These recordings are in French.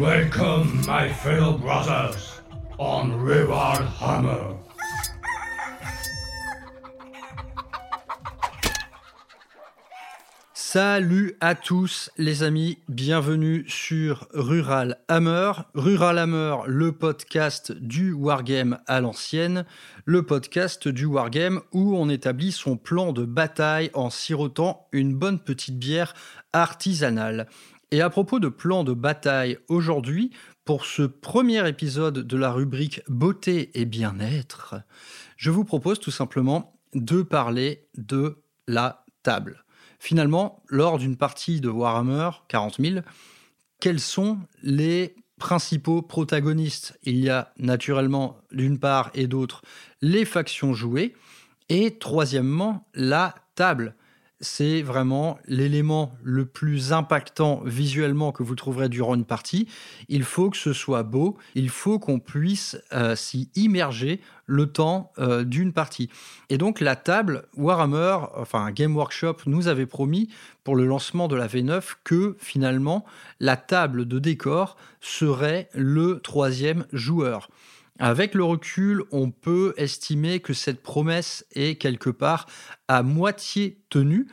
Welcome, my fellow brothers, on Hammer. Salut à tous les amis, bienvenue sur Rural Hammer. Rural Hammer, le podcast du Wargame à l'ancienne, le podcast du Wargame où on établit son plan de bataille en sirotant une bonne petite bière artisanale. Et à propos de plan de bataille aujourd'hui, pour ce premier épisode de la rubrique beauté et bien-être, je vous propose tout simplement de parler de la table. Finalement, lors d'une partie de Warhammer 40 000, quels sont les principaux protagonistes? Il y a naturellement d'une part et d'autre les factions jouées, et troisièmement la table c'est vraiment l'élément le plus impactant visuellement que vous trouverez durant une partie. Il faut que ce soit beau, il faut qu'on puisse euh, s'y immerger le temps euh, d'une partie. Et donc la table, Warhammer, enfin Game Workshop nous avait promis pour le lancement de la V9 que finalement la table de décor serait le troisième joueur. Avec le recul, on peut estimer que cette promesse est quelque part à moitié tenue,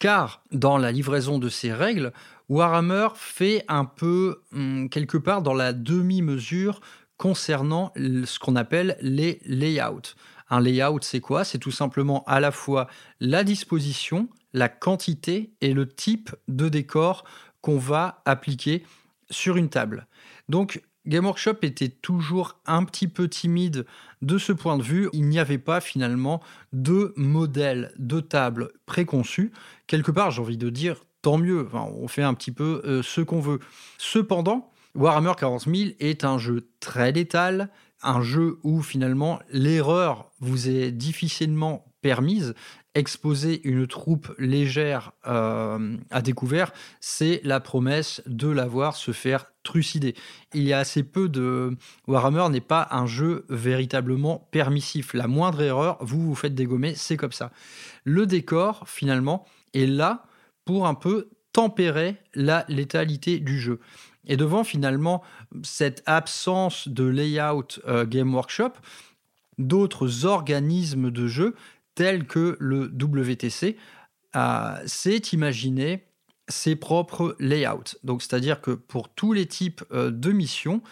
car dans la livraison de ces règles, Warhammer fait un peu hum, quelque part dans la demi-mesure concernant ce qu'on appelle les layouts. Un layout, c'est quoi? C'est tout simplement à la fois la disposition, la quantité et le type de décor qu'on va appliquer sur une table. Donc Game Workshop était toujours un petit peu timide de ce point de vue. Il n'y avait pas finalement de modèle de table préconçu. Quelque part, j'ai envie de dire, tant mieux. on fait un petit peu euh, ce qu'on veut. Cependant, Warhammer 40 000 est un jeu très létal, un jeu où finalement l'erreur vous est difficilement permise exposer une troupe légère euh, à découvert, c'est la promesse de la voir se faire trucider. Il y a assez peu de... Warhammer n'est pas un jeu véritablement permissif. La moindre erreur, vous vous faites dégommer, c'est comme ça. Le décor, finalement, est là pour un peu tempérer la létalité du jeu. Et devant finalement cette absence de layout euh, Game Workshop, d'autres organismes de jeu tel que le WTC s'est imaginé ses propres layouts. Donc, c'est-à-dire que pour tous les types euh, de missions,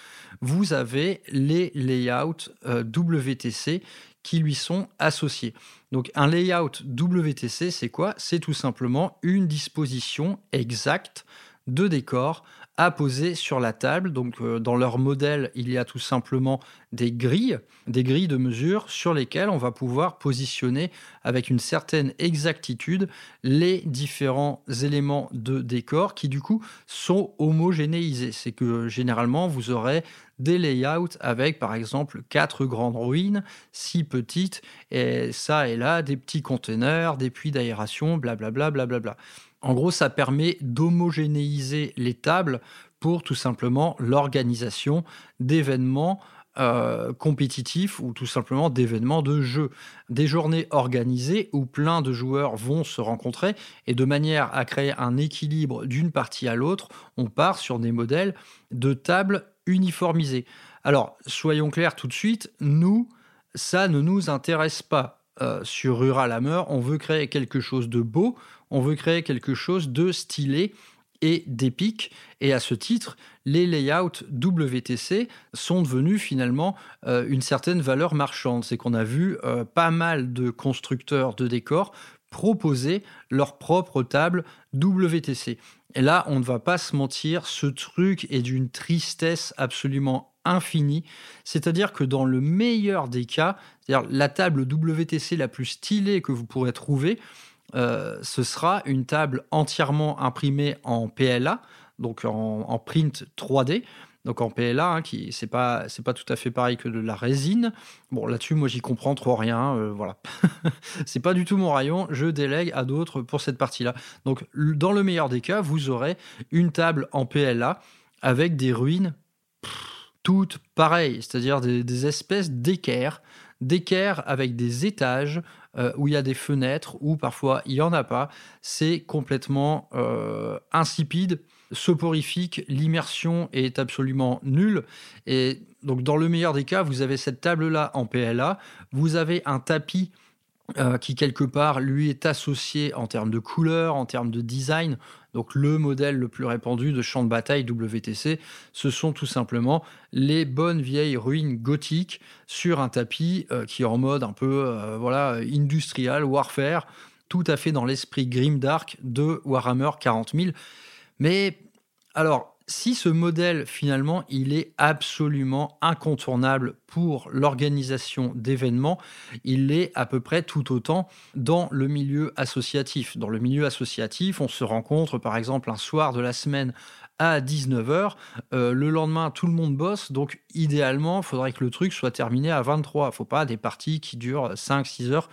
vous avez les layouts euh, WTC qui lui sont associés. Donc, un layout WTC, c'est quoi? C'est tout simplement une disposition exacte de décor à poser sur la table. Donc, euh, dans leur modèle, il y a tout simplement des grilles, des grilles de mesure sur lesquelles on va pouvoir positionner avec une certaine exactitude les différents éléments de décor qui, du coup, sont homogénéisés. C'est que généralement, vous aurez des layouts avec, par exemple, quatre grandes ruines, six petites, et ça et là, des petits conteneurs, des puits d'aération, blablabla, blablabla. En gros, ça permet d'homogénéiser les tables pour tout simplement l'organisation d'événements euh, compétitifs ou tout simplement d'événements de jeu. Des journées organisées où plein de joueurs vont se rencontrer et de manière à créer un équilibre d'une partie à l'autre, on part sur des modèles de tables uniformisées. Alors, soyons clairs tout de suite, nous, ça ne nous intéresse pas. Euh, sur Rural Hammer, on veut créer quelque chose de beau, on veut créer quelque chose de stylé et d'épique. Et à ce titre, les layouts WTC sont devenus finalement euh, une certaine valeur marchande. C'est qu'on a vu euh, pas mal de constructeurs de décors proposer leur propre table WTC. Et là, on ne va pas se mentir, ce truc est d'une tristesse absolument infinie. C'est-à-dire que dans le meilleur des cas, la table WTC la plus stylée que vous pourrez trouver, euh, ce sera une table entièrement imprimée en PLA, donc en, print 3D. Donc en PLA, hein, qui c'est pas c'est pas tout à fait pareil que de la résine. Bon là-dessus, moi j'y comprends trop rien. Euh, voilà, c'est pas du tout mon rayon. Je délègue à d'autres pour cette partie-là. Donc dans le meilleur des cas, vous aurez une table en PLA avec des ruines toutes pareilles, c'est-à-dire des, espèces d'équerres d'équerre avec des étages euh, où il y a des fenêtres, ou parfois il n'y en a pas. C'est complètement euh, insipide, soporifique, l'immersion est absolument nulle. Et donc dans le meilleur des cas, vous avez cette table-là en PLA, vous avez un tapis euh, qui quelque part lui est associé en termes de couleur, en termes de design. Donc le modèle le plus répandu de champ de bataille WTC, ce sont tout simplement les bonnes vieilles ruines gothiques sur un tapis euh, qui est en mode un peu euh, voilà industrial warfare, tout à fait dans l'esprit grimdark de Warhammer 40 000. Mais alors si ce modèle, finalement, il est absolument incontournable pour l'organisation d'événements, il l'est à peu près tout autant dans le milieu associatif. Dans le milieu associatif, on se rencontre par exemple un soir de la semaine à 19h. Euh, le lendemain, tout le monde bosse, donc idéalement, il faudrait que le truc soit terminé à 23. Il ne faut pas des parties qui durent 5-6 heures.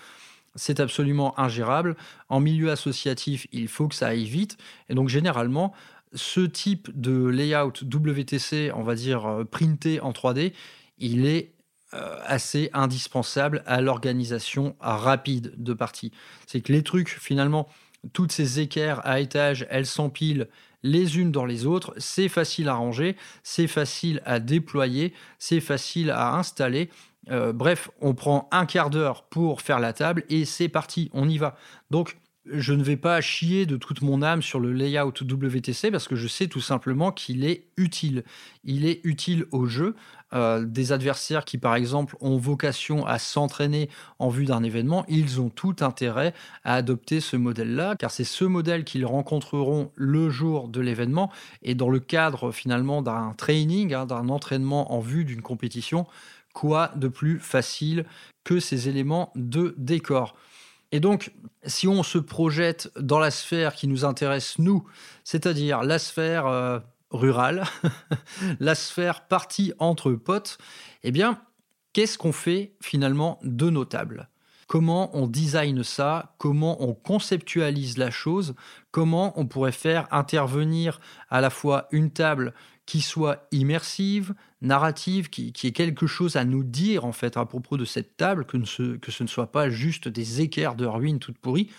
C'est absolument ingérable. En milieu associatif, il faut que ça aille vite. Et donc généralement, ce type de layout WTC, on va dire euh, printé en 3D, il est euh, assez indispensable à l'organisation rapide de parties. C'est que les trucs, finalement, toutes ces équerres à étage, elles s'empilent les unes dans les autres, c'est facile à ranger, c'est facile à déployer, c'est facile à installer. Euh, bref, on prend un quart d'heure pour faire la table et c'est parti, on y va. Donc, je ne vais pas chier de toute mon âme sur le layout WTC parce que je sais tout simplement qu'il est utile. Il est utile au jeu. Euh, des adversaires qui, par exemple, ont vocation à s'entraîner en vue d'un événement, ils ont tout intérêt à adopter ce modèle-là, car c'est ce modèle qu'ils rencontreront le jour de l'événement. Et dans le cadre finalement d'un training, hein, d'un entraînement en vue d'une compétition, quoi de plus facile que ces éléments de décor. Et donc, si on se projette dans la sphère qui nous intéresse, nous, c'est-à-dire la sphère euh, rurale, la sphère partie entre potes, eh bien, qu'est-ce qu'on fait finalement de notable? Comment on design ça? Comment on conceptualise la chose? Comment on pourrait faire intervenir à la fois une table qui soit immersive, narrative, qui, qui ait quelque chose à nous dire en fait à propos de cette table, que, ce, que ce ne soit pas juste des équerres de ruines toutes pourries,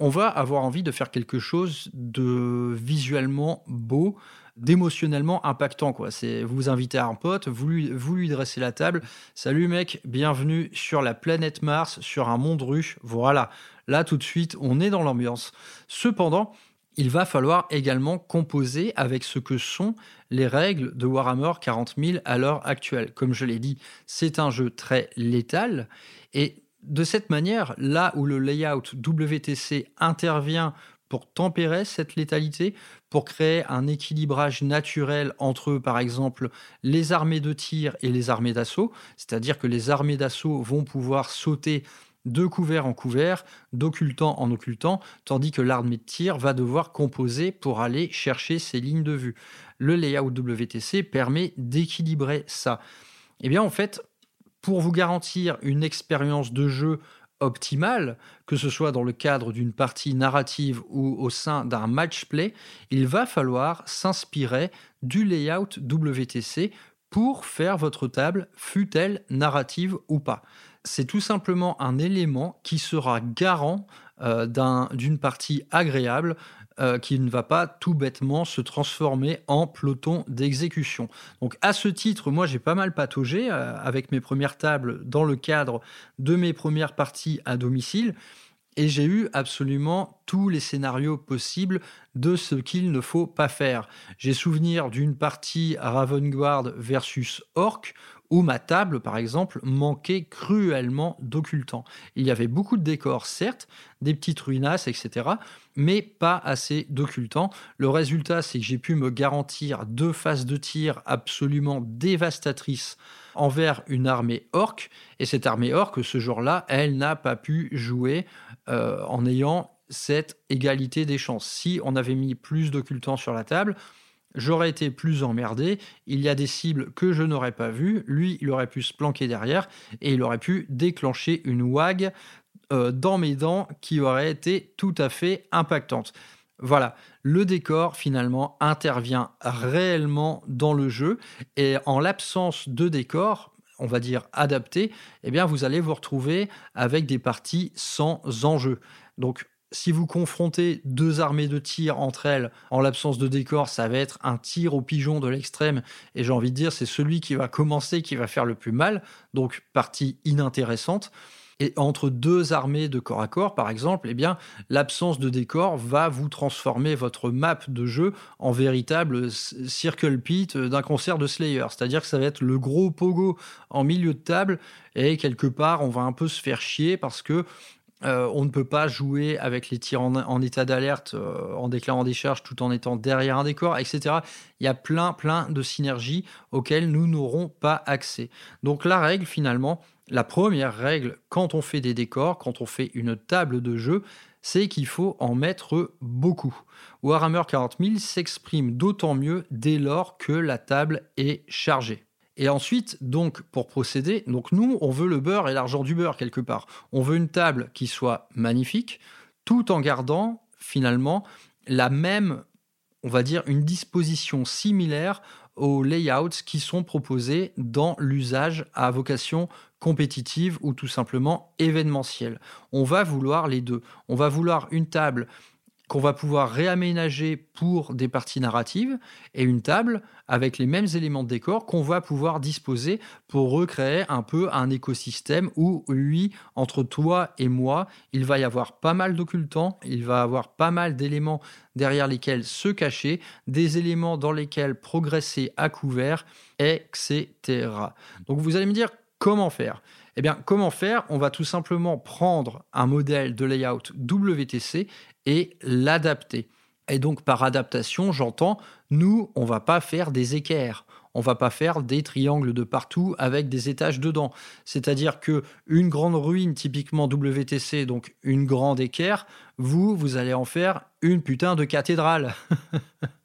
on va avoir envie de faire quelque chose de visuellement beau, d'émotionnellement impactant. Quoi. C'est, vous vous invitez à un pote, vous lui, vous dressez la table. Salut mec, bienvenue sur la planète Mars, sur un monde ruche. Voilà, là tout de suite, on est dans l'ambiance. Cependant, il va falloir également composer avec ce que sont les règles de Warhammer 40 000 à l'heure actuelle. Comme je l'ai dit, c'est un jeu très létal et de cette manière, là où le layout WTC intervient pour tempérer cette létalité, pour créer un équilibrage naturel entre, par exemple, les armées de tir et les armées d'assaut, c'est-à-dire que les armées d'assaut vont pouvoir sauter de couvert en couvert, d'occultant en occultant, tandis que l'armée de tir va devoir composer pour aller chercher ses lignes de vue. Le layout WTC permet d'équilibrer ça. Eh bien, en fait, pour vous garantir une expérience de jeu optimale, que ce soit dans le cadre d'une partie narrative ou au sein d'un match play, il va falloir s'inspirer du layout WTC pour faire votre table, fût-elle narrative ou pas c'est tout simplement un élément qui sera garant euh, d'une partie agréable euh, qui ne va pas tout bêtement se transformer en peloton d'exécution. Donc à ce titre, moi j'ai pas mal pataugé euh, avec mes premières tables dans le cadre de mes premières parties à domicile. Et j'ai eu absolument tous les scénarios possibles de ce qu'il ne faut pas faire. J'ai souvenir d'une partie Ravengard versus Orc où ma table, par exemple, manquait cruellement d'occultants. Il y avait beaucoup de décors, certes, des petites ruinasses, etc., mais pas assez d'occultants. Le résultat, c'est que j'ai pu me garantir deux phases de tir absolument dévastatrices envers une armée orque, et cette armée orque, ce jour-là, elle n'a pas pu jouer euh, en ayant cette égalité des chances. Si on avait mis plus d'occultants sur la table, j'aurais été plus emmerdé. Il y a des cibles que je n'aurais pas vues. Lui, il aurait pu se planquer derrière et il aurait pu déclencher une wag euh, dans mes dents qui aurait été tout à fait impactante. Voilà, le décor finalement intervient réellement dans le jeu et en l'absence de décor, on va dire, adaptées, eh bien, vous allez vous retrouver avec des parties sans enjeu. Donc, si vous confrontez deux armées de tir entre elles en l'absence de décor, ça va être un tir au pigeon de l'extrême. Et j'ai envie de dire, c'est celui qui va commencer qui va faire le plus mal. Donc, partie inintéressante. Et entre deux armées de corps à corps, par exemple, eh bien, l'absence de décor va vous transformer votre map de jeu en véritable circle pit d'un concert de Slayer. C'est-à-dire que ça va être le gros pogo en milieu de table et quelque part, on va un peu se faire chier parce que euh, on ne peut pas jouer avec les tirs en, état d'alerte euh, en déclarant des charges tout en étant derrière un décor, etc. Il y a plein, plein de synergies auxquelles nous n'aurons pas accès. Donc la règle, finalement, la première règle quand on fait des décors, quand on fait une table de jeu, c'est qu'il faut en mettre beaucoup. Warhammer 40 000 s'exprime d'autant mieux dès lors que la table est chargée. Et ensuite, donc, pour procéder, donc nous, on veut le beurre et l'argent du beurre quelque part. On veut une table qui soit magnifique, tout en gardant finalement la même, on va dire, une disposition similaire aux layouts qui sont proposés dans l'usage à vocation compétitive ou tout simplement événementielle. On va vouloir les deux. On va vouloir une table qu'on va pouvoir réaménager pour des parties narratives et une table avec les mêmes éléments de décor qu'on va pouvoir disposer pour recréer un peu un écosystème où, lui, entre toi et moi, il va y avoir pas mal d'occultants, il va avoir pas mal d'éléments derrière lesquels se cacher, des éléments dans lesquels progresser à couvert, etc. Donc vous allez me dire comment faire? Eh bien, comment faire? On va tout simplement prendre un modèle de layout WTC et l'adapter. Et donc par adaptation, j'entends, nous, on va pas faire des équerres, on va pas faire des triangles de partout avec des étages dedans. C'est-à-dire que une grande ruine typiquement WTC, donc une grande équerre, vous, vous allez en faire une putain de cathédrale.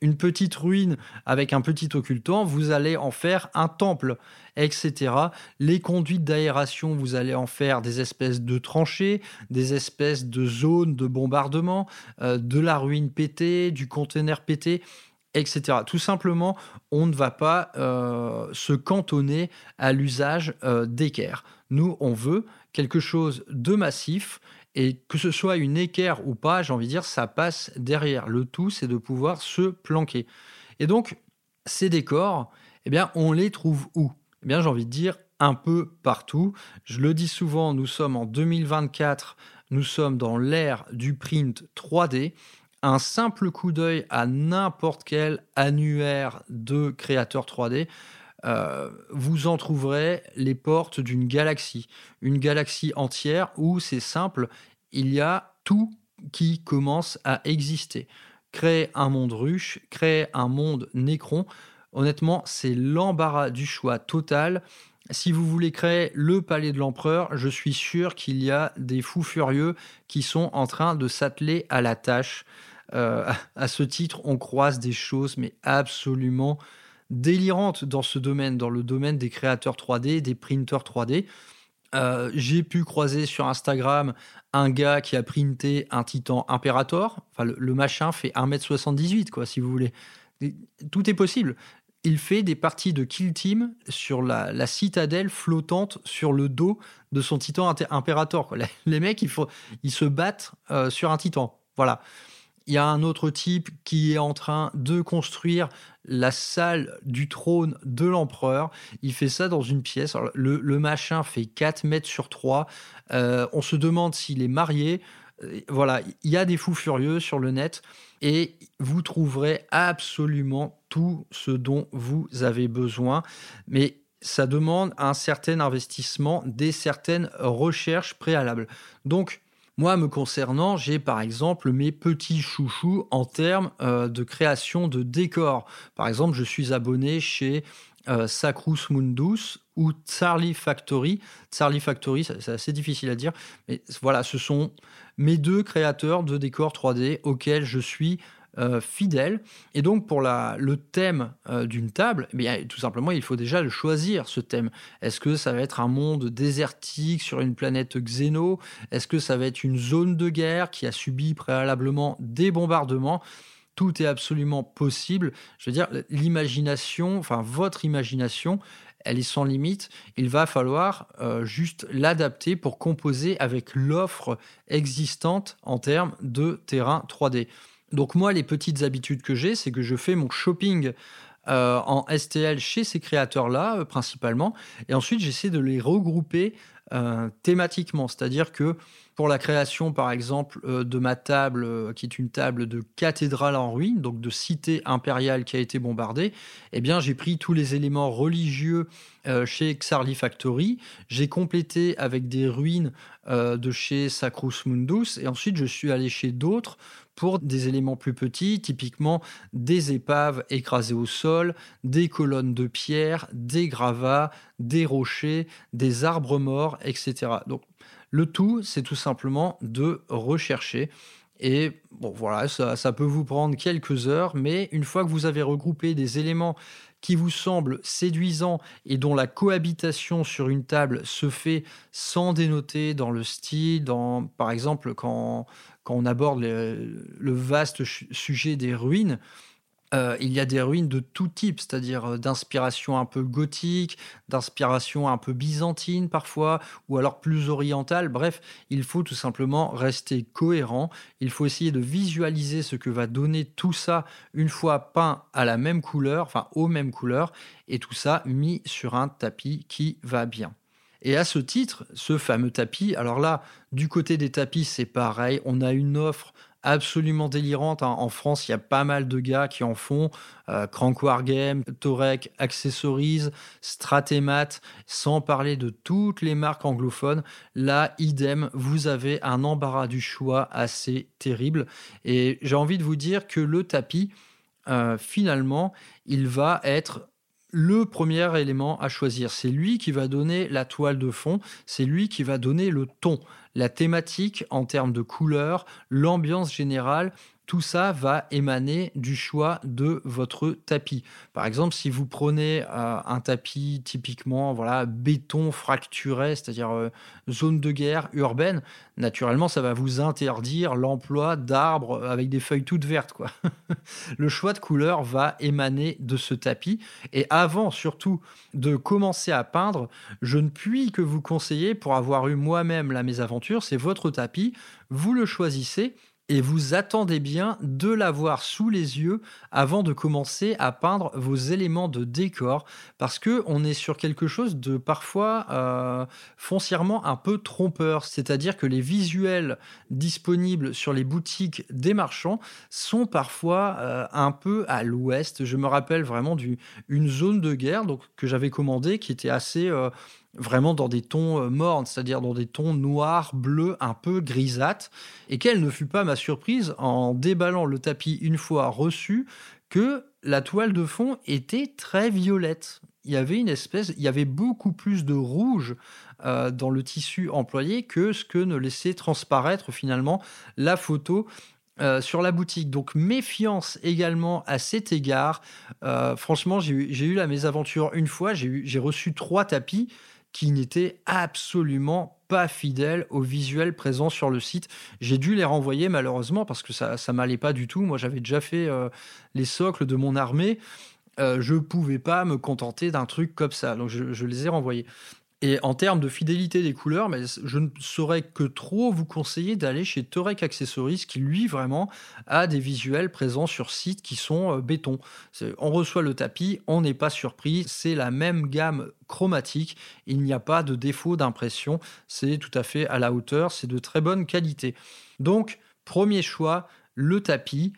une petite ruine avec un petit occultant, vous allez en faire un temple, etc. Les conduites d'aération, vous allez en faire des espèces de tranchées, des espèces de zones de bombardement, euh, de la ruine pétée, du conteneur pété etc. Tout simplement, on ne va pas euh, se cantonner à l'usage euh, d'équerre. Nous, on veut quelque chose de massif et que ce soit une équerre ou pas, j'ai envie de dire, ça passe derrière. Le tout, c'est de pouvoir se planquer. Et donc, ces décors, eh bien, on les trouve où? Eh bien, j'ai envie de dire un peu partout. Je le dis souvent, nous sommes en 2024, nous sommes dans l'ère du print 3D. Un simple coup d'œil à n'importe quel annuaire de créateurs 3D euh, vous en trouverez les portes d'une galaxie, une galaxie entière où c'est simple, il y a tout qui commence à exister. Créer un monde ruche, créer un monde nécron, honnêtement, c'est l'embarras du choix total. Si vous voulez créer le palais de l'empereur, je suis sûr qu'il y a des fous furieux qui sont en train de s'atteler à la tâche. Euh, à ce titre, on croise des choses, mais absolument délirante dans ce domaine, dans le domaine des créateurs 3D, des printers 3D. Euh, j'ai pu croiser sur Instagram un gars qui a printé un Titan Imperator. Enfin, le, machin fait 1m78, quoi, si vous voulez. Tout est possible. Il fait des parties de Kill Team sur la, citadelle flottante sur le dos de son Titan Imperator. Les, mecs, ils se battent euh, sur un Titan. Voilà. Il y a un autre type qui est en train de construire la salle du trône de l'empereur. Il fait ça dans une pièce. le, machin fait 4 mètres sur 3. Euh, on se demande s'il est marié. Euh, voilà, il y a des fous furieux sur le net et vous trouverez absolument tout ce dont vous avez besoin. Mais ça demande un certain investissement, des certaines recherches préalables. Donc, moi, me concernant, j'ai par exemple mes petits chouchous en termes euh, de création de décors. Par exemple, je suis abonné chez euh, Sacrus Mundus ou Charlie Factory. Charlie Factory, c'est assez difficile à dire, mais voilà, ce sont mes deux créateurs de décors 3D auxquels je suis euh, fidèle. Et donc, pour la, le thème euh, d'une table, eh bien, tout simplement, il faut déjà le choisir, ce thème. Est-ce que ça va être un monde désertique sur une planète xéno? Est-ce que ça va être une zone de guerre qui a subi préalablement des bombardements? Tout est absolument possible. Je veux dire, l'imagination, enfin votre imagination, elle est sans limite. Il va falloir euh, juste l'adapter pour composer avec l'offre existante en termes de terrain 3D. Donc moi, les petites habitudes que j'ai, c'est que je fais mon shopping euh, en STL chez ces créateurs-là, euh, principalement, et ensuite j'essaie de les regrouper thématiquement. C'est-à-dire que pour la création, par exemple, euh, de ma table, euh, qui est une table de cathédrale en ruine, donc de cité impériale qui a été bombardée, eh bien, j'ai pris tous les éléments religieux euh, chez Xarli Factory, j'ai complété avec des ruines de chez Sacrus Mundus, et ensuite je suis allé chez d'autres pour des éléments plus petits, typiquement des épaves écrasées au sol, des colonnes de pierre, des gravats, des rochers, des arbres morts, etc. Donc le tout, c'est tout simplement de rechercher. Et bon, voilà, ça, peut vous prendre quelques heures, mais une fois que vous avez regroupé des éléments qui vous semblent séduisants et dont la cohabitation sur une table se fait sans dénoter dans le style, dans, par exemple, quand, quand on aborde le vaste sujet des ruines, euh, il y a des ruines de tout type, c'est-à-dire euh, d'inspiration un peu gothique, d'inspiration un peu byzantine parfois, ou alors plus orientale. Bref, il faut tout simplement rester cohérent. Il faut essayer de visualiser ce que va donner tout ça une fois peint à la même couleur, enfin aux mêmes couleurs, et tout ça mis sur un tapis qui va bien. Et à ce titre, ce fameux tapis, alors là, du côté des tapis, c'est pareil, on a une offre absolument délirante. Hein. En France, il y a pas mal de gars qui en font. Euh, Crank Wargame, Torek Accessories, Stratemat, sans parler de toutes les marques anglophones. Là, idem, vous avez un embarras du choix assez terrible. Et j'ai envie de vous dire que le tapis, euh, finalement, il va être le premier élément à choisir. C'est lui qui va donner la toile de fond, c'est lui qui va donner le ton la thématique en termes de couleurs, l'ambiance générale, tout ça va émaner du choix de votre tapis. Par exemple, si vous prenez euh, un tapis typiquement voilà, béton fracturé, c'est-à-dire euh, zone de guerre urbaine, naturellement, ça va vous interdire l'emploi d'arbres avec des feuilles toutes vertes. Quoi. Le choix de couleur va émaner de ce tapis. Et avant, surtout, de commencer à peindre, je ne puis que vous conseiller, pour avoir eu moi-même la mésaventure, c'est votre tapis, vous le choisissez et vous attendez bien de l'avoir sous les yeux avant de commencer à peindre vos éléments de décor parce que on est sur quelque chose de parfois euh, foncièrement un peu trompeur, c'est-à-dire que les visuels disponibles sur les boutiques des marchands sont parfois euh, un peu à l'ouest. Je me rappelle vraiment d'une zone de guerre que j'avais commandé qui était assez euh, vraiment dans des tons euh, mornes, c'est-à-dire dans des tons noirs, bleus, un peu grisâtres, et quelle ne fut pas ma surprise en déballant le tapis une fois reçu que la toile de fond était très violette. Il y avait une espèce, il y avait beaucoup plus de rouge euh, dans le tissu employé que ce que ne laissait transparaître finalement la photo euh, sur la boutique. Donc méfiance également à cet égard. franchement, j'ai eu la mésaventure une fois, j'ai reçu trois tapis qui n'étaient absolument pas fidèles au visuel présent sur le site. J'ai dû les renvoyer malheureusement parce que ça ça m'allait pas du tout. Moi, j'avais déjà fait euh, les socles de mon armée. Euh, je pouvais pas me contenter d'un truc comme ça, donc je les ai renvoyés. Et en termes de fidélité des couleurs, mais je ne saurais que trop vous conseiller d'aller chez Torek Accessories qui, lui, vraiment, a des visuels présents sur site qui sont euh, béton. On reçoit le tapis, on n'est pas surpris, c'est la même gamme chromatique, il n'y a pas de défaut d'impression, c'est tout à fait à la hauteur, c'est de très bonne qualité. Donc, premier choix, le tapis,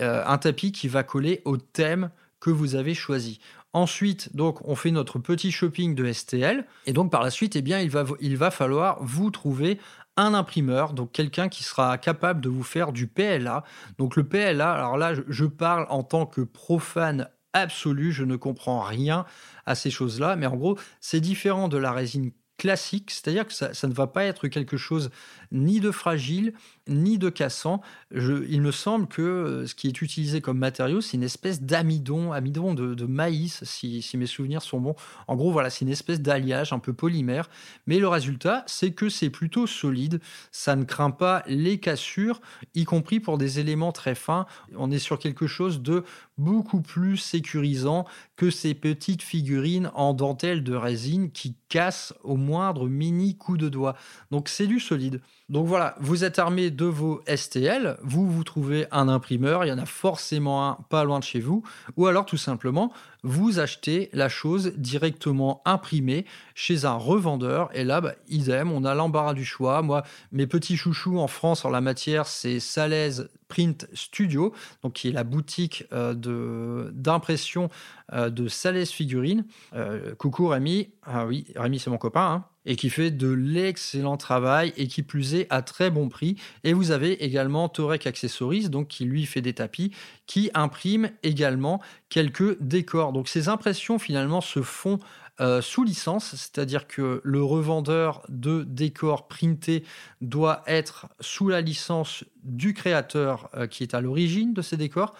euh, un tapis qui va coller au thème que vous avez choisi. Ensuite, donc, on fait notre petit shopping de STL. Et donc, par la suite, eh bien, il va, il va falloir vous trouver un imprimeur, donc quelqu'un qui sera capable de vous faire du PLA. Donc, le PLA, alors là, je, parle en tant que profane absolu, je ne comprends rien à ces choses-là. Mais en gros, c'est différent de la résine classique, c'est-à-dire que ça, ça, ne va pas être quelque chose ni de fragile, ni de cassant. il me semble que euh, ce qui est utilisé comme matériau, c'est une espèce d'amidon, amidon de, maïs, si, mes souvenirs sont bons. En gros, voilà, c'est une espèce d'alliage un peu polymère. Mais le résultat, c'est que c'est plutôt solide. Ça ne craint pas les cassures, y compris pour des éléments très fins. On est sur quelque chose de beaucoup plus sécurisant que ces petites figurines en dentelle de résine qui cassent au moindre mini coup de doigt. Donc c'est du solide. Donc voilà, vous êtes armé de vos STL, vous vous trouvez un imprimeur, il y en a forcément un pas loin de chez vous, ou alors tout simplement, vous achetez la chose directement imprimée chez un revendeur, et là, bah, idem, on a l'embarras du choix. Moi, mes petits chouchous en France en la matière, c'est Salaise Print Studio, donc qui est la boutique euh, d'impression euh, de Salaise Figurines. Euh, coucou Rémi, ah oui, Rémi c'est mon copain, hein et qui fait de l'excellent travail et qui plus est à très bon prix. Et vous avez également Torek Accessories, donc qui lui fait des tapis, qui imprime également quelques décors. Donc ces impressions finalement se font euh, sous licence, c'est-à-dire que le revendeur de décors printés doit être sous la licence du créateur euh, qui est à l'origine de ces décors.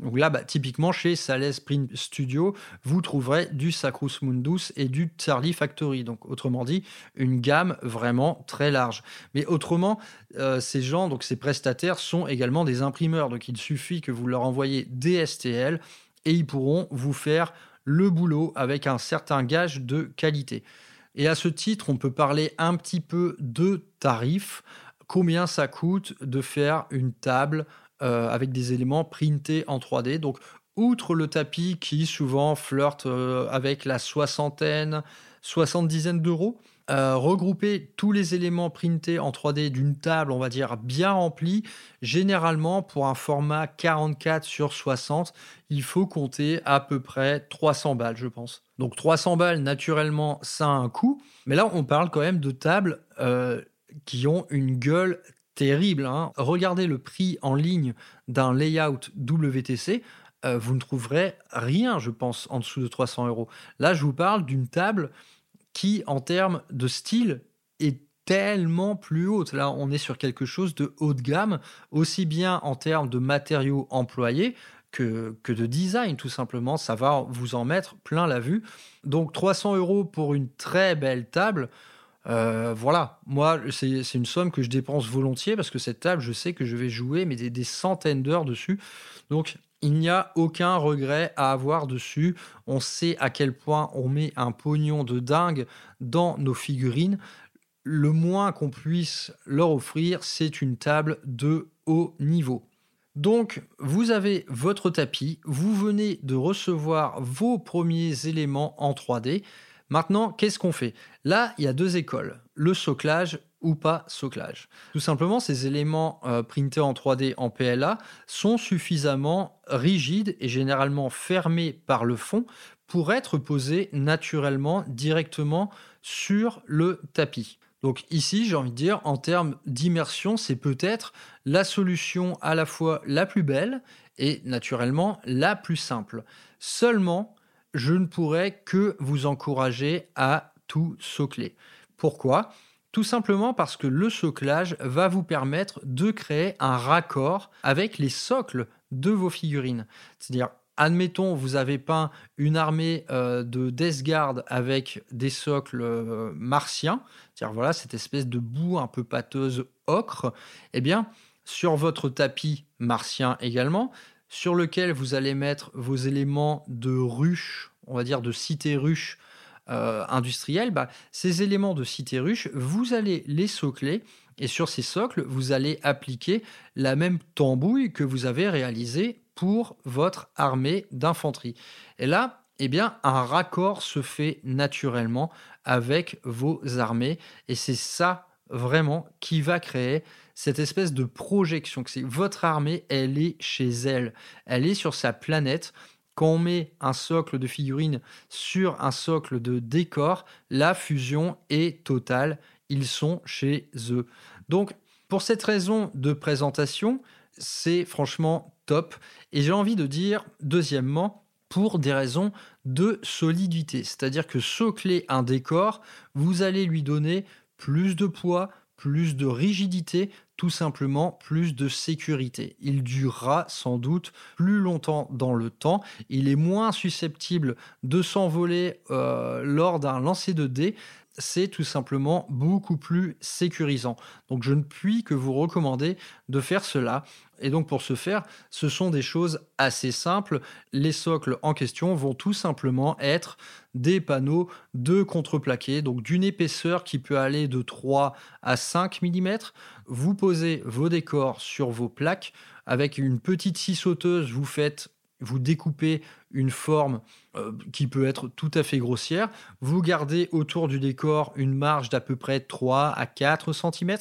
Donc là, bah, typiquement, chez Sales Print Studio, vous trouverez du Sacrus Mundus et du Charlie Factory. Donc, autrement dit, une gamme vraiment très large. Mais autrement, euh, ces gens, donc ces prestataires, sont également des imprimeurs. Donc, il suffit que vous leur envoyez des STL et ils pourront vous faire le boulot avec un certain gage de qualité. Et à ce titre, on peut parler un petit peu de tarifs. Combien ça coûte de faire une table euh, avec des éléments printés en 3D. Donc, outre le tapis qui souvent flirte euh, avec la soixantaine, soixante-dizaine d'euros, euh, regrouper tous les éléments printés en 3D d'une table, on va dire, bien remplie, généralement pour un format 44 sur 60, il faut compter à peu près 300 balles, je pense. Donc 300 balles, naturellement, ça a un coût, mais là, on parle quand même de tables qui ont une gueule terrible. Hein. Regardez le prix en ligne d'un layout WTC. Euh, vous ne trouverez rien, je pense, en dessous de 300 euros. Là, je vous parle d'une table qui, en termes de style, est tellement plus haute. Là, on est sur quelque chose de haut de gamme, aussi bien en termes de matériaux employés que, de design, tout simplement. Ça va vous en mettre plein la vue. Donc 300 euros pour une très belle table. Euh, voilà, moi, c'est une somme que je dépense volontiers parce que cette table, je sais que je vais jouer mais des, centaines d'heures dessus. Donc, il n'y a aucun regret à avoir dessus. On sait à quel point on met un pognon de dingue dans nos figurines. Le moins qu'on puisse leur offrir, c'est une table de haut niveau. Donc, vous avez votre tapis, vous venez de recevoir vos premiers éléments en 3D. Maintenant, qu'est-ce qu'on fait? Là, il y a deux écoles, le soclage ou pas soclage. Tout simplement, ces éléments euh, printés en 3D en PLA sont suffisamment rigides et généralement fermés par le fond pour être posés naturellement directement sur le tapis. Donc ici, j'ai envie de dire, en termes d'immersion, c'est peut-être la solution à la fois la plus belle et naturellement la plus simple. Seulement, je ne pourrais que vous encourager à tout socler. Pourquoi? Tout simplement parce que le soclage va vous permettre de créer un raccord avec les socles de vos figurines. C'est-à-dire, admettons, vous avez peint une armée euh, de Death Guard avec des socles euh, martiens, c'est-à-dire voilà cette espèce de boue un peu pâteuse ocre, eh bien, sur votre tapis martien également, sur lequel vous allez mettre vos éléments de ruche, on va dire de cité ruche euh, industrielle, bah, ces éléments de cité ruche, vous allez les socler et sur ces socles, vous allez appliquer la même tambouille que vous avez réalisée pour votre armée d'infanterie. Et là, eh bien, un raccord se fait naturellement avec vos armées et c'est ça vraiment qui va créer cette espèce de projection que c'est votre armée, elle est chez elle, elle est sur sa planète. Quand on met un socle de figurines sur un socle de décor, la fusion est totale. Ils sont chez eux. Donc, pour cette raison de présentation, c'est franchement top. Et j'ai envie de dire, deuxièmement, pour des raisons de solidité. C'est-à-dire que socler un décor, vous allez lui donner plus de poids, plus de rigidité, tout simplement plus de sécurité. Il durera sans doute plus longtemps dans le temps. Il est moins susceptible de s'envoler euh, lors d'un lancer de dés c'est tout simplement beaucoup plus sécurisant. Donc je ne puis que vous recommander de faire cela. Et donc pour ce faire, ce sont des choses assez simples. Les socles en question vont tout simplement être des panneaux de contreplaqué, donc d'une épaisseur qui peut aller de 3 à 5 mm. Vous posez vos décors sur vos plaques. Avec une petite scie sauteuse, vous faites vous découpez une forme euh, qui peut être tout à fait grossière, vous gardez autour du décor une marge d'à peu près 3 à 4 cm.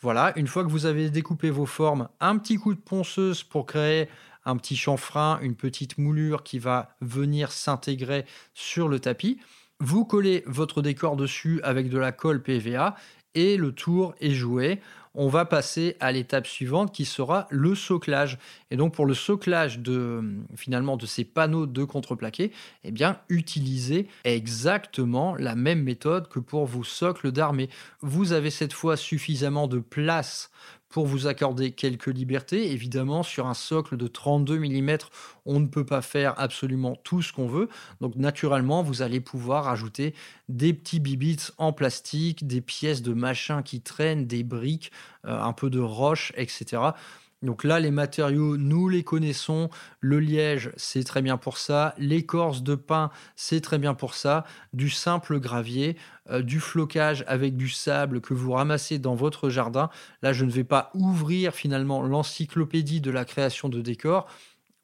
Voilà, une fois que vous avez découpé vos formes, un petit coup de ponceuse pour créer un petit chanfrein, une petite moulure qui va venir s'intégrer sur le tapis. Vous collez votre décor dessus avec de la colle PVA et le tour est joué on va passer à l'étape suivante qui sera le soclage. Et donc pour le soclage de finalement de ces panneaux de contreplaqué, eh bien utilisez exactement la même méthode que pour vos socles d'armée. Vous avez cette fois suffisamment de place pour vous accorder quelques libertés. Évidemment, sur un socle de 32 mm, on ne peut pas faire absolument tout ce qu'on veut. Donc naturellement, vous allez pouvoir ajouter des petits bibits en plastique, des pièces de machin qui traînent, des briques, euh, un peu de roche, etc. Donc là, les matériaux, nous les connaissons. Le liège, c'est très bien pour ça. L'écorce de pin, c'est très bien pour ça. Du simple gravier, euh, du flocage avec du sable que vous ramassez dans votre jardin. Là, je ne vais pas ouvrir finalement l'encyclopédie de la création de décors.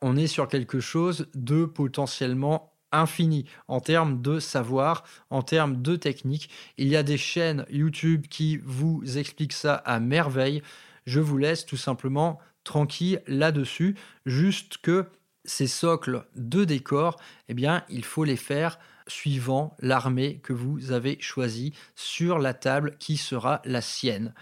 On est sur quelque chose de potentiellement infini en termes de savoir, en termes de technique. Il y a des chaînes YouTube qui vous expliquent ça à merveille je vous laisse tout simplement tranquille là-dessus, juste que ces socles de décor, eh bien, il faut les faire suivant l'armée que vous avez choisie sur la table qui sera la sienne.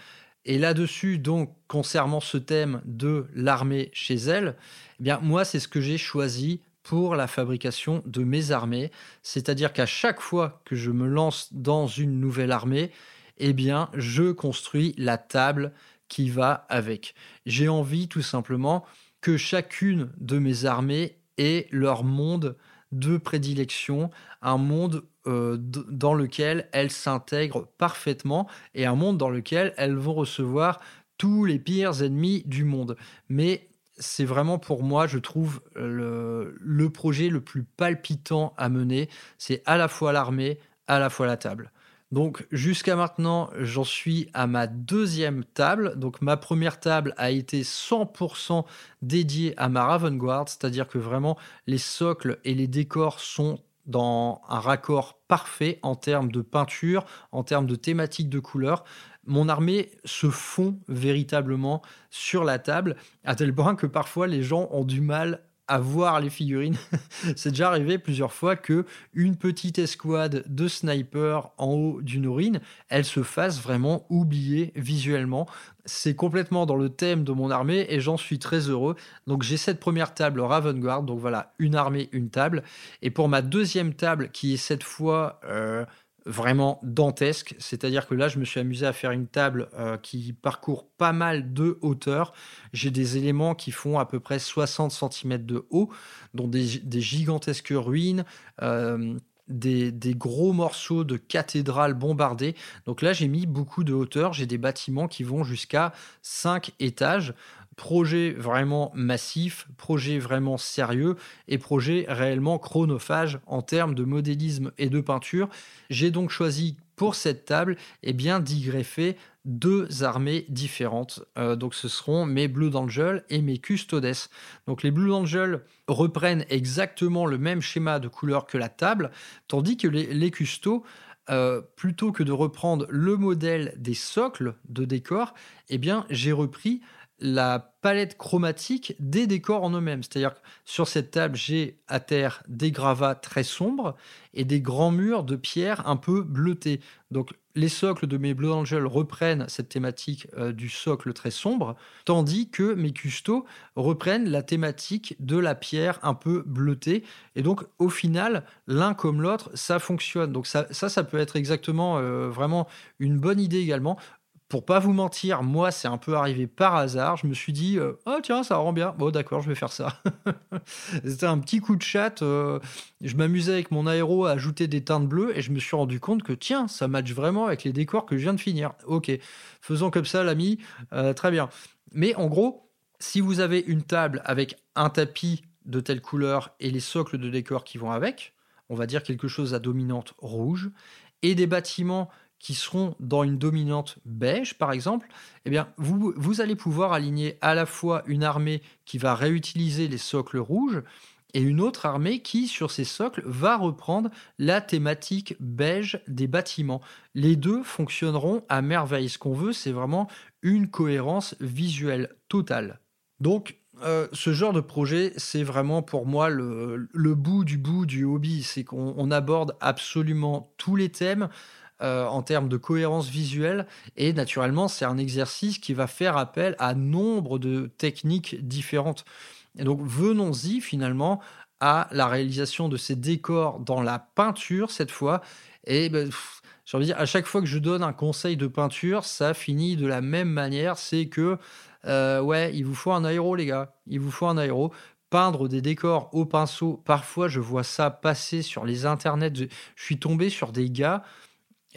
Et là-dessus, donc, concernant ce thème de l'armée chez elle, eh bien, moi, c'est ce que j'ai choisi pour la fabrication de mes armées. C'est-à-dire qu'à chaque fois que je me lance dans une nouvelle armée, eh bien, je construis la table qui va avec. J'ai envie tout simplement que chacune de mes armées ait leur monde de prédilection, un monde euh, dans lequel elles s'intègrent parfaitement et un monde dans lequel elles vont recevoir tous les pires ennemis du monde. Mais c'est vraiment pour moi, je trouve, le, le projet le plus palpitant à mener. C'est à la fois l'armée, à la fois la table. Donc jusqu'à maintenant, j'en suis à ma deuxième table. Donc ma première table a été 100% dédiée à ma Raven Guard, c'est-à-dire que vraiment les socles et les décors sont dans un raccord parfait en termes de peinture, en termes de thématique de couleur. Mon armée se fond véritablement sur la table, à tel point que parfois les gens ont du mal voir les figurines. c'est déjà arrivé plusieurs fois que une petite escouade de snipers en haut d'une urine, elle se fasse vraiment oublier visuellement. C'est complètement dans le thème de mon armée et j'en suis très heureux. Donc j'ai cette première table Raven Guard, donc voilà, une armée, une table. Et pour ma deuxième table, qui est cette fois euh, vraiment dantesque. C'est-à-dire que là, je me suis amusé à faire une table euh, qui parcourt pas mal de hauteur. J'ai des éléments qui font à peu près 60 cm de haut, dont des, gigantesques ruines. Euh, des, des, gros morceaux de cathédrales bombardées. Donc là, j'ai mis beaucoup de hauteur. J'ai des bâtiments qui vont jusqu'à 5 étages projet vraiment massif, projet vraiment sérieux et projet réellement chronophage en termes de modélisme et de peinture. J'ai donc choisi pour cette table eh bien, d'y greffer deux armées différentes. Euh, donc ce seront mes Blue Angel et mes Custodes. Donc les Blue Angel reprennent exactement le même schéma de couleur que la table, tandis que les, les euh, plutôt que de reprendre le modèle des socles de décor, eh j'ai repris la palette chromatique des décors en eux-mêmes. C'est-à-dire que sur cette table, j'ai à terre des gravats très sombres et des grands murs de pierre un peu bleutés. Donc les socles de mes Blue Angel reprennent cette thématique euh, du socle très sombre, tandis que mes custos reprennent la thématique de la pierre un peu bleutée. Et donc au final, l'un comme l'autre, ça fonctionne. Donc ça, ça, peut être exactement euh, vraiment une bonne idée également pour pas vous mentir, moi, c'est un peu arrivé par hasard. Je me suis dit, oh tiens, ça rend bien. Bon, d'accord, je vais faire ça. C'était un petit coup de chat. Euh, je m'amusais avec mon aéro à ajouter des teintes bleues et je me suis rendu compte que, tiens, ça match vraiment avec les décors que je viens de finir. Ok, faisons comme ça, l'ami. Euh, très bien. Mais en gros, si vous avez une table avec un tapis de telle couleur et les socles de décor qui vont avec, on va dire quelque chose à dominante rouge, et des bâtiments qui seront dans une dominante beige, par exemple, eh bien, vous, allez pouvoir aligner à la fois une armée qui va réutiliser les socles rouges et une autre armée qui, sur ces socles, va reprendre la thématique beige des bâtiments. Les deux fonctionneront à merveille. Ce qu'on veut, c'est vraiment une cohérence visuelle totale. Donc, euh, ce genre de projet, c'est vraiment pour moi le, bout du bout du hobby. C'est qu'on aborde absolument tous les thèmes euh, en termes de cohérence visuelle. Et naturellement, c'est un exercice qui va faire appel à nombre de techniques différentes. Et donc, venons-y finalement à la réalisation de ces décors dans la peinture cette fois. Et ben, j'ai envie de dire, à chaque fois que je donne un conseil de peinture, ça finit de la même manière. C'est que, euh, ouais, il vous faut un aéro, les gars. Il vous faut un aéro peindre des décors au pinceau. Parfois, je vois ça passer sur les internets. Je suis tombé sur des gars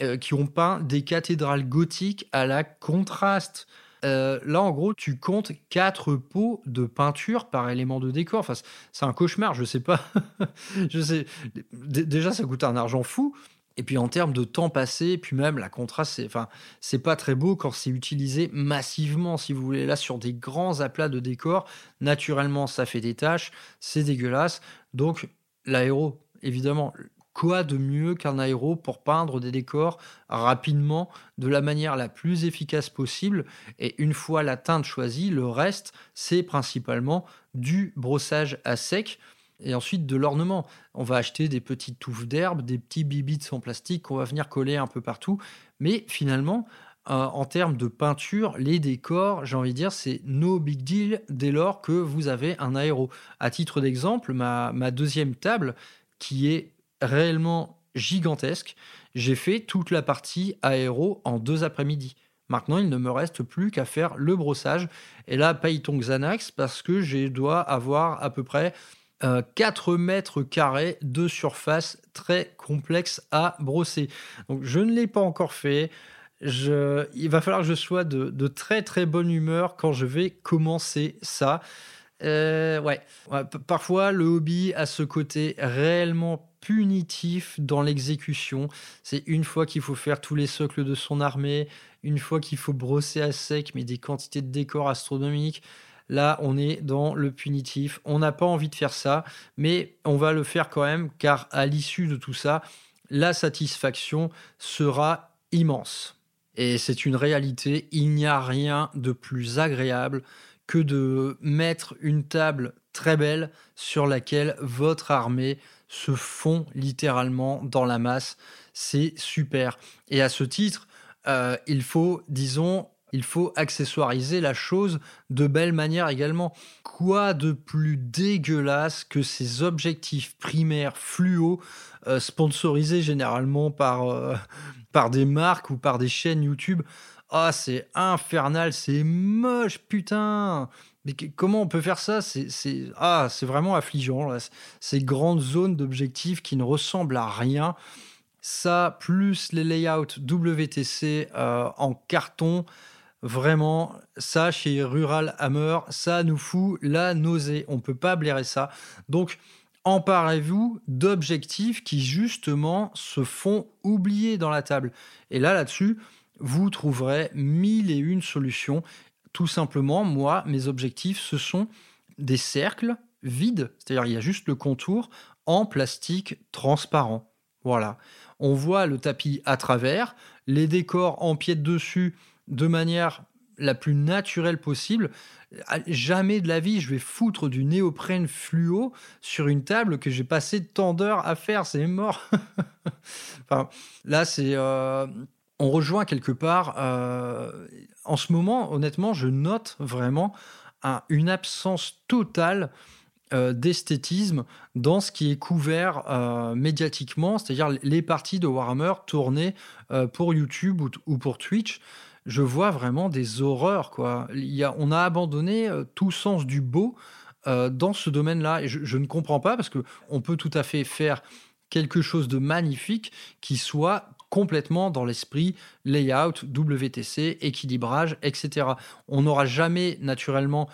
euh, qui ont peint des cathédrales gothiques à la contraste. Euh, là, en gros, tu comptes quatre pots de peinture par élément de décor. Enfin, c'est un cauchemar, je sais pas. je sais. déjà, ça coûte un argent fou. Et puis en termes de temps passé, puis même la contraste, c'est, enfin, c'est pas très beau quand c'est utilisé massivement, si vous voulez. Là, sur des grands aplats de décor, naturellement, ça fait des taches, c'est dégueulasse. Donc, l'aéro, évidemment, Quoi de mieux qu'un aéro pour peindre des décors rapidement, de la manière la plus efficace possible Et une fois la teinte choisie, le reste, c'est principalement du brossage à sec et ensuite de l'ornement. On va acheter des petites touffes d'herbe, des petits bibits en plastique qu'on va venir coller un peu partout. Mais finalement, euh, en termes de peinture, les décors, j'ai envie de dire, c'est no big deal dès lors que vous avez un aéro. À titre d'exemple, ma, ma deuxième table, qui est réellement gigantesque. J'ai fait toute la partie aéro en deux après-midi. Maintenant, il ne me reste plus qu'à faire le brossage. Et là, paye ton Xanax parce que je dois avoir à peu près 4 euh, mètres carrés de surface très complexe à brosser. Donc, je ne l'ai pas encore fait. Il va falloir que je sois de, de, très très bonne humeur quand je vais commencer ça. Euh, ouais. Parfois, le hobby a ce côté réellement punitif dans l'exécution. C'est une fois qu'il faut faire tous les socles de son armée, une fois qu'il faut brosser à sec, mais des quantités de décors astronomiques. Là, on est dans le punitif. On n'a pas envie de faire ça, mais on va le faire quand même, car à l'issue de tout ça, la satisfaction sera immense. Et c'est une réalité, il n'y a rien de plus agréable que de mettre une table très belle sur laquelle votre armée se fond littéralement dans la masse. C'est super. Et à ce titre, euh, il faut, disons, il faut accessoiriser la chose de belle manière également. Quoi de plus dégueulasse que ces objectifs primaires fluo euh, sponsorisés généralement par, euh, par des marques ou par des chaînes YouTube? Ah, c'est infernal, c'est moche, putain. Comment on peut faire ça? C'est ah, c'est vraiment affligeant. Ces grandes zones d'objectifs qui ne ressemblent à rien. Ça, plus les layouts WTC euh, en carton, vraiment, ça chez Rural Hammer, ça nous fout la nausée. On peut pas blairer ça. Donc, emparez-vous d'objectifs qui justement se font oublier dans la table. Et là, là-dessus, vous trouverez mille et une solutions. Tout simplement, moi, mes objectifs, ce sont des cercles vides, c'est-à-dire il y a juste le contour en plastique transparent. Voilà. On voit le tapis à travers, les décors empiètent dessus de manière la plus naturelle possible. Jamais de la vie, je vais foutre du néoprène fluo sur une table que j'ai passé tant d'heures à faire, c'est mort. là, c'est. Euh, on rejoint quelque part. Euh, en ce moment, honnêtement, je note vraiment une absence totale euh, d'esthétisme dans ce qui est couvert euh, médiatiquement, c'est-à-dire les parties de Warhammer tournées pour YouTube ou, pour Twitch. je vois vraiment des horreurs. On a abandonné euh, tout sens du beau euh, dans ce domaine-là. Je, je, ne comprends pas parce qu'on peut tout à fait faire quelque chose de magnifique qui soit complètement dans l'esprit layout, WTC, équilibrage, etc. On n'aura jamais naturellement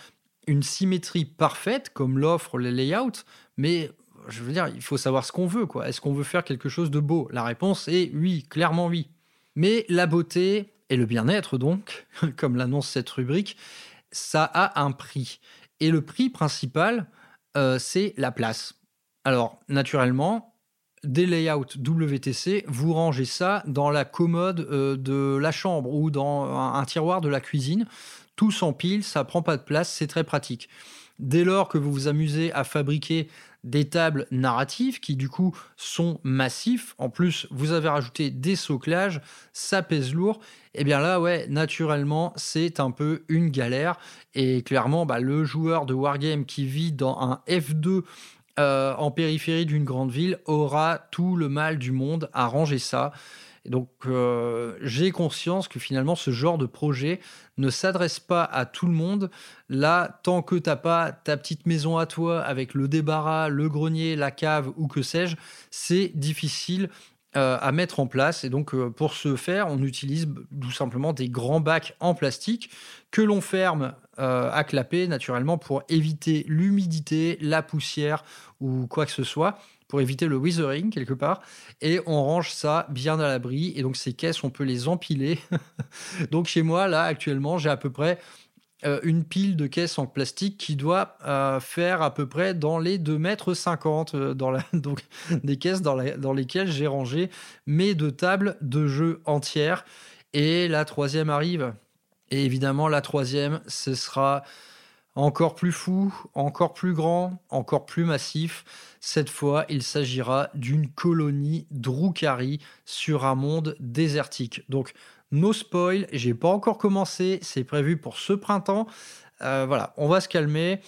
une symétrie parfaite comme l'offre les layouts, mais je veux dire, il faut savoir ce qu'on veut. quoi. Est-ce qu'on veut faire quelque chose de beau? La réponse est oui, clairement oui. Mais la beauté et le bien-être, donc, comme l'annonce cette rubrique, ça a un prix. Et le prix principal, euh, c'est la place. Alors, naturellement, des layouts WTC, vous rangez ça dans la commode euh, de la chambre ou dans un, tiroir de la cuisine. Tout s'empile, ça prend pas de place, c'est très pratique. Dès lors que vous vous amusez à fabriquer des tables narratives qui du coup sont massifs, en plus vous avez rajouté des soclages, ça pèse lourd, et eh bien là ouais, naturellement c'est un peu une galère, et clairement bah, le joueur de Wargame qui vit dans un F2 euh, en périphérie d'une grande ville aura tout le mal du monde à ranger ça. donc euh, j'ai conscience que finalement ce genre de projet ne s'adresse pas à tout le monde. Là, tant que t'as pas ta petite maison à toi avec le débarras, le grenier, la cave ou que sais-je, c'est difficile euh, à mettre en place. Et donc, pour ce faire, on utilise tout simplement des grands bacs en plastique que l'on ferme euh, à clapper naturellement pour éviter l'humidité, la poussière ou quoi que ce soit, pour éviter le withering quelque part. Et on range ça bien à l'abri. Et donc ces caisses, on peut les empiler. donc chez moi, là, actuellement, j'ai à peu près euh, une pile de caisses en plastique qui doit euh, faire à peu près dans les 2 mètres 50 dans la, donc des caisses dans, dans lesquelles j'ai rangé mes deux tables de jeu entières et la troisième arrive et évidemment, la troisième, ce sera encore plus fou, encore plus grand, encore plus massif. Cette fois, il s'agira d'une colonie Drukhari sur un monde désertique. Donc, no spoil, j'ai pas encore commencé, c'est prévu pour ce printemps. Euh, voilà, on va se calmer.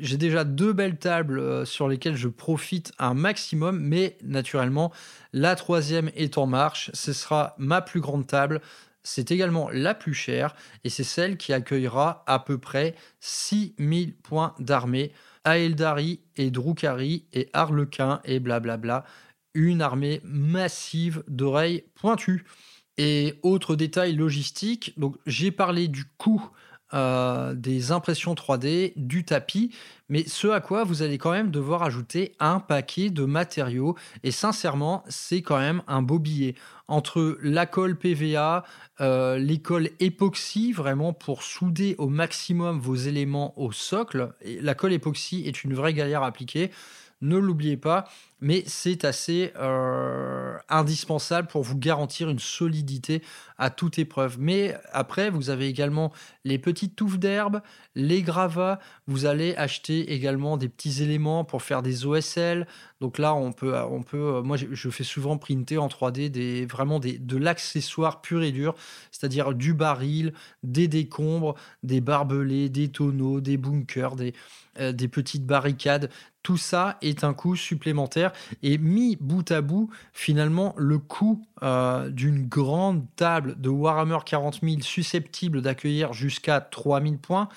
J'ai déjà deux belles tables euh, sur lesquelles je profite un maximum, mais naturellement, la troisième est en marche. Ce sera ma plus grande table. C'est également la plus chère et c'est celle qui accueillera à peu près 6000 points d'armée à Eldari et Drukhari et Harlequin et blablabla. Une armée massive d'oreilles pointues. Et autre détail logistique, j'ai parlé du coût euh, des impressions 3D, du tapis, mais ce à quoi vous allez quand même devoir ajouter un paquet de matériaux. Et sincèrement, c'est quand même un beau billet. Entre la colle PVA, euh, les colle époxy, vraiment pour souder au maximum vos éléments au socle. la colle époxy est une vraie galère à appliquer ne l'oubliez pas, mais c'est assez euh, indispensable pour vous garantir une solidité à toute épreuve. Mais après, vous avez également les petites touffes d'herbe, les gravats, vous allez acheter également des petits éléments pour faire des OSL. Donc là, on peut, peut moi je fais souvent printer en 3D des, vraiment des, de l'accessoire pur et dur, c'est-à-dire du baril, des décombres, des barbelés, des tonneaux, des bunkers, des, euh, des petites barricades. Tout ça est un coût supplémentaire et mis bout à bout, finalement, le coût euh, d'une grande table de Warhammer 40 000 susceptible d'accueillir jusqu'à 3000 points,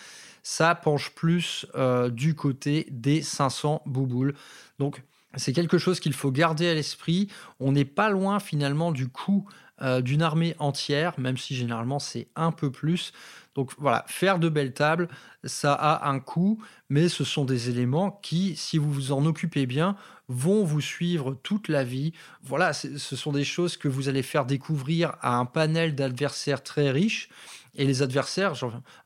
ça penche plus euh, du côté des 500 bouboules. Donc, c'est quelque chose qu'il faut garder à l'esprit. On n'est pas loin finalement du coût euh, d'une armée entière, même si généralement c'est un peu plus. Donc voilà, faire de belles tables, ça a un coût, mais ce sont des éléments qui, si vous vous en occupez bien, vont vous suivre toute la vie. Voilà, ce sont des choses que vous allez faire découvrir à un panel d'adversaires très riche. Et les adversaires,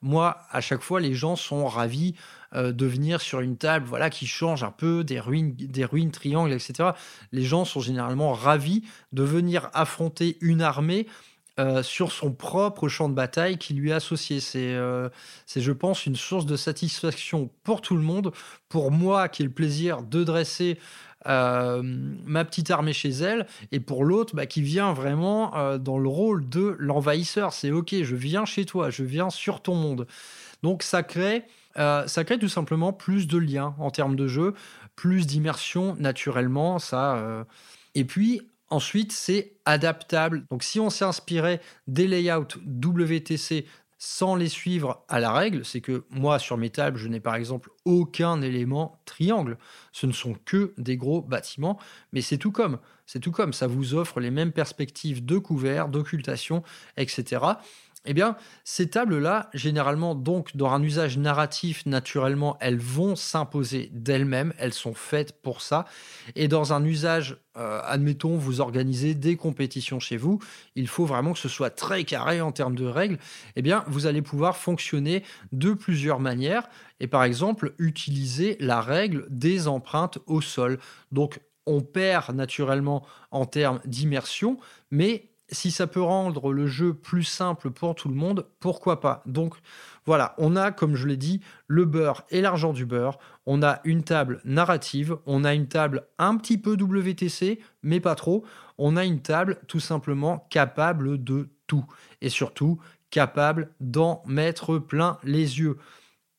moi, à chaque fois, les gens sont ravis euh, de venir sur une table voilà, qui change un peu, des ruines, des ruines triangles, etc. Les gens sont généralement ravis de venir affronter une armée euh, sur son propre champ de bataille qui lui est associé. Euh, c'est, je pense, une source de satisfaction pour tout le monde. Pour moi, qui ai le plaisir de dresser euh, ma petite armée chez elle, et pour l'autre, bah, qui vient vraiment dans le rôle de l'envahisseur. C'est OK, je viens chez toi, je viens sur ton monde. Donc ça crée, ça crée tout simplement plus de liens en termes de jeu, plus d'immersion naturellement. Ça, et puis Ensuite, c'est adaptable. Donc si on s'est inspiré des layouts WTC sans les suivre à la règle, c'est que moi sur mes tables, je n'ai par exemple aucun élément triangle. Ce ne sont que des gros bâtiments, mais c'est tout comme. C'est tout comme. Ça vous offre les mêmes perspectives de couvert, d'occultation, etc. Eh bien, ces tables-là, généralement, donc, dans un usage narratif, naturellement, elles vont s'imposer d'elles-mêmes, elles sont faites pour ça. Et dans un usage, euh, admettons, vous organisez des compétitions chez vous, il faut vraiment que ce soit très carré en termes de règles. Eh bien, vous allez pouvoir fonctionner de plusieurs manières et, par exemple, utiliser la règle des empreintes au sol. Donc, on perd naturellement en termes d'immersion, mais si ça peut rendre le jeu plus simple pour tout le monde, pourquoi pas? Donc voilà, on a, comme je l'ai dit, le beurre et l'argent du beurre. On a une table narrative, on a une table un petit peu WTC, mais pas trop. On a une table tout simplement capable de tout. Et surtout, capable d'en mettre plein les yeux.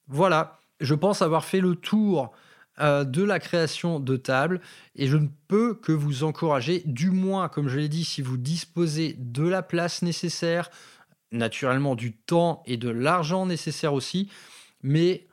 Voilà, je pense avoir fait le tour euh, de la création de tables et je ne peux que vous encourager, du moins, comme je l'ai dit, si vous disposez de la place nécessaire, naturellement du temps et de l'argent nécessaire aussi, mais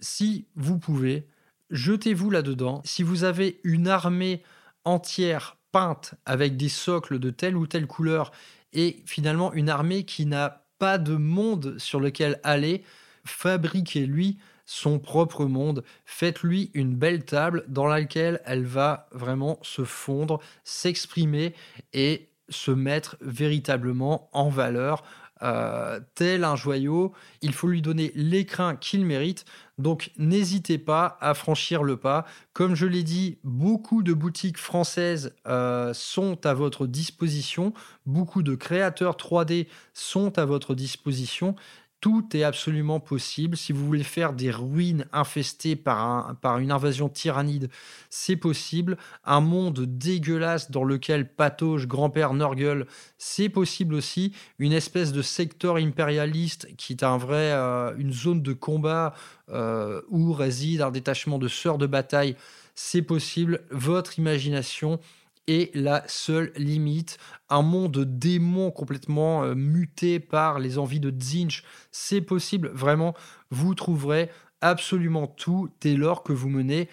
si vous pouvez, jetez-vous là-dedans. Si vous avez une armée entière peinte avec des socles de telle ou telle couleur et finalement une armée qui n'a pas de monde sur lequel aller, fabriquez-lui son propre monde. Faites-lui une belle table dans laquelle elle va vraiment se fondre, s'exprimer et se mettre véritablement en valeur. Euh, tel un joyau, il faut lui donner l'écrin qu'il mérite. Donc n'hésitez pas à franchir le pas. Comme je l'ai dit, beaucoup de boutiques françaises euh, sont à votre disposition. Beaucoup de créateurs 3D sont à votre disposition. Tout est absolument possible. Si vous voulez faire des ruines infestées par, une invasion tyrannide, c'est possible. Un monde dégueulasse dans lequel patauge grand-père Norgul, c'est possible aussi. Une espèce de secteur impérialiste qui est un vrai, euh, une zone de combat euh, où réside un détachement de sœurs de bataille, c'est possible. Votre imagination est la seule limite. Un monde de démons complètement euh, muté par les envies de Zinch, c'est possible. Vraiment, vous trouverez absolument tout dès lors que vous menez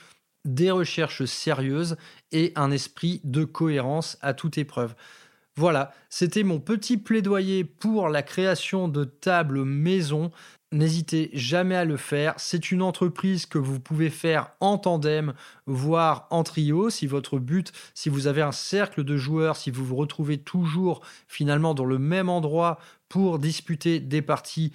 des recherches sérieuses et un esprit de cohérence à toute épreuve. Voilà, c'était mon petit plaidoyer pour la création de tables maison. N'hésitez jamais à le faire. C'est une entreprise que vous pouvez faire en tandem, voire en trio, si votre but, si vous avez un cercle de joueurs, si vous vous retrouvez toujours finalement dans le même endroit pour disputer des parties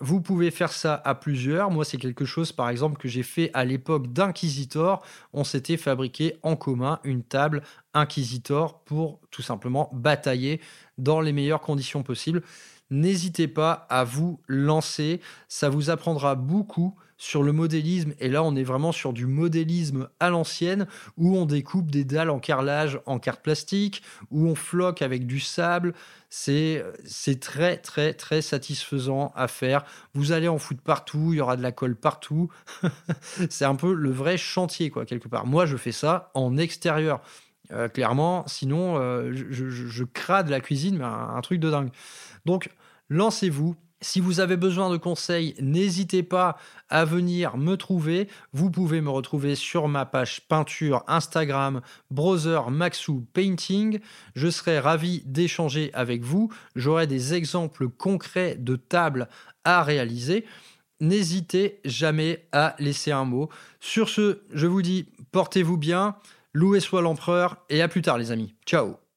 vous pouvez faire ça à plusieurs. Moi, c'est quelque chose, par exemple, que j'ai fait à l'époque d'Inquisitor. On s'était fabriqué en commun une table Inquisitor pour tout simplement batailler dans les meilleures conditions possibles. N'hésitez pas à vous lancer, ça vous apprendra beaucoup sur le modélisme, et là on est vraiment sur du modélisme à l'ancienne, où on découpe des dalles en carrelage en carte plastique, où on floque avec du sable, c'est très très très satisfaisant à faire. Vous allez en foutre partout, il y aura de la colle partout, c'est un peu le vrai chantier quoi quelque part. Moi je fais ça en extérieur. Euh, clairement, sinon euh, je, je, crade la cuisine, mais un truc de dingue. Donc, lancez-vous. Si vous avez besoin de conseils, n'hésitez pas à venir me trouver. Vous pouvez me retrouver sur ma page peinture Instagram Brother Maxou Painting. Je serai ravi d'échanger avec vous. J'aurai des exemples concrets de tables à réaliser. N'hésitez jamais à laisser un mot. Sur ce, je vous dis portez-vous bien, louez soit l'empereur et à plus tard les amis. Ciao